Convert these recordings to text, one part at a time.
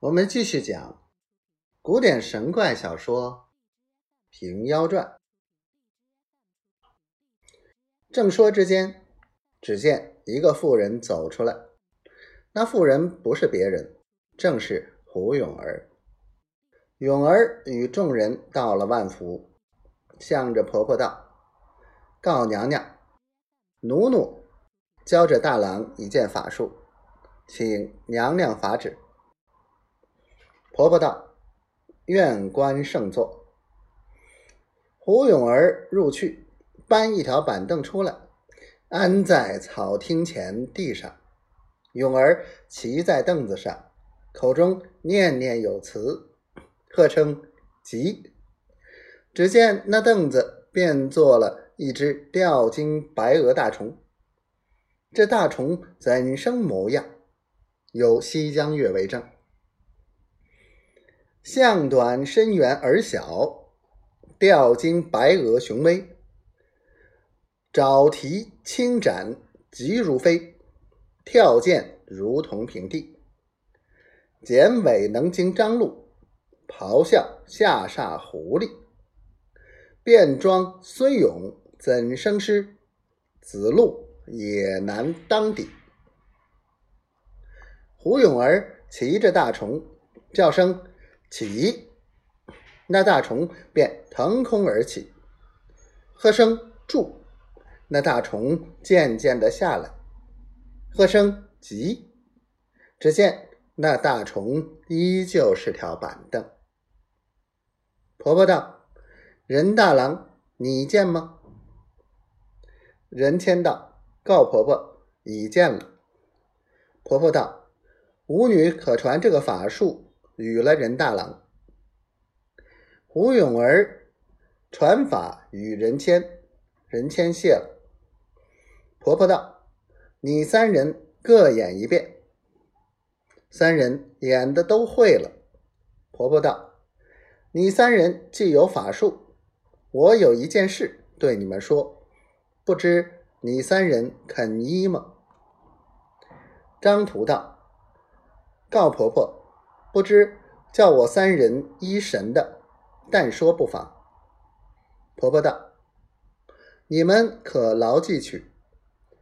我们继续讲古典神怪小说《平妖传》。正说之间，只见一个妇人走出来。那妇人不是别人，正是胡永儿。永儿与众人到了万福，向着婆婆道：“告娘娘，奴奴教着大郎一件法术，请娘娘法旨。”婆婆道：“愿观圣作。”胡永儿入去，搬一条板凳出来，安在草厅前地上。永儿骑在凳子上，口中念念有词，喝称“急”。只见那凳子变做了一只吊睛白额大虫。这大虫怎生模样？有西江月为证。象短身圆而小，吊睛白额雄威，爪蹄轻展急如飞，跳涧如同平地。剪尾能经张鹿，咆哮下煞狐狸。便装孙勇怎生诗？子路也难当抵。胡永儿骑着大虫，叫声。起，那大虫便腾空而起；喝声住，那大虫渐渐的下来；喝声急，只见那大虫依旧是条板凳。婆婆道：“任大郎，你见吗？”任谦道：“告婆婆，已见了。”婆婆道：“吾女可传这个法术。”与了任大郎，胡永儿传法与任谦，任谦谢了。婆婆道：“你三人各演一遍。”三人演的都会了。婆婆道：“你三人既有法术，我有一件事对你们说，不知你三人肯依吗？”张图道：“告婆婆。”不知叫我三人依神的，但说不妨。婆婆道：“你们可牢记去，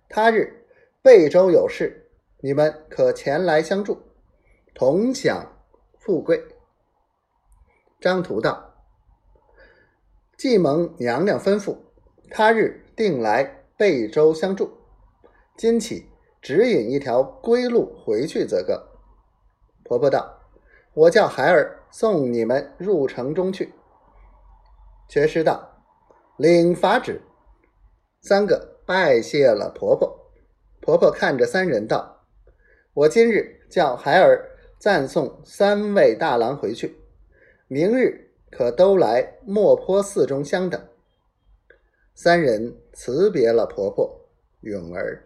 他日贝州有事，你们可前来相助，同享富贵。”张图道：“既蒙娘娘吩咐，他日定来贝州相助。今起指引一条归路回去则个。”婆婆道。我叫孩儿送你们入城中去。缺师道，领法旨。三个拜谢了婆婆。婆婆看着三人道：“我今日叫孩儿暂送三位大郎回去，明日可都来莫坡寺中相等。”三人辞别了婆婆，永儿。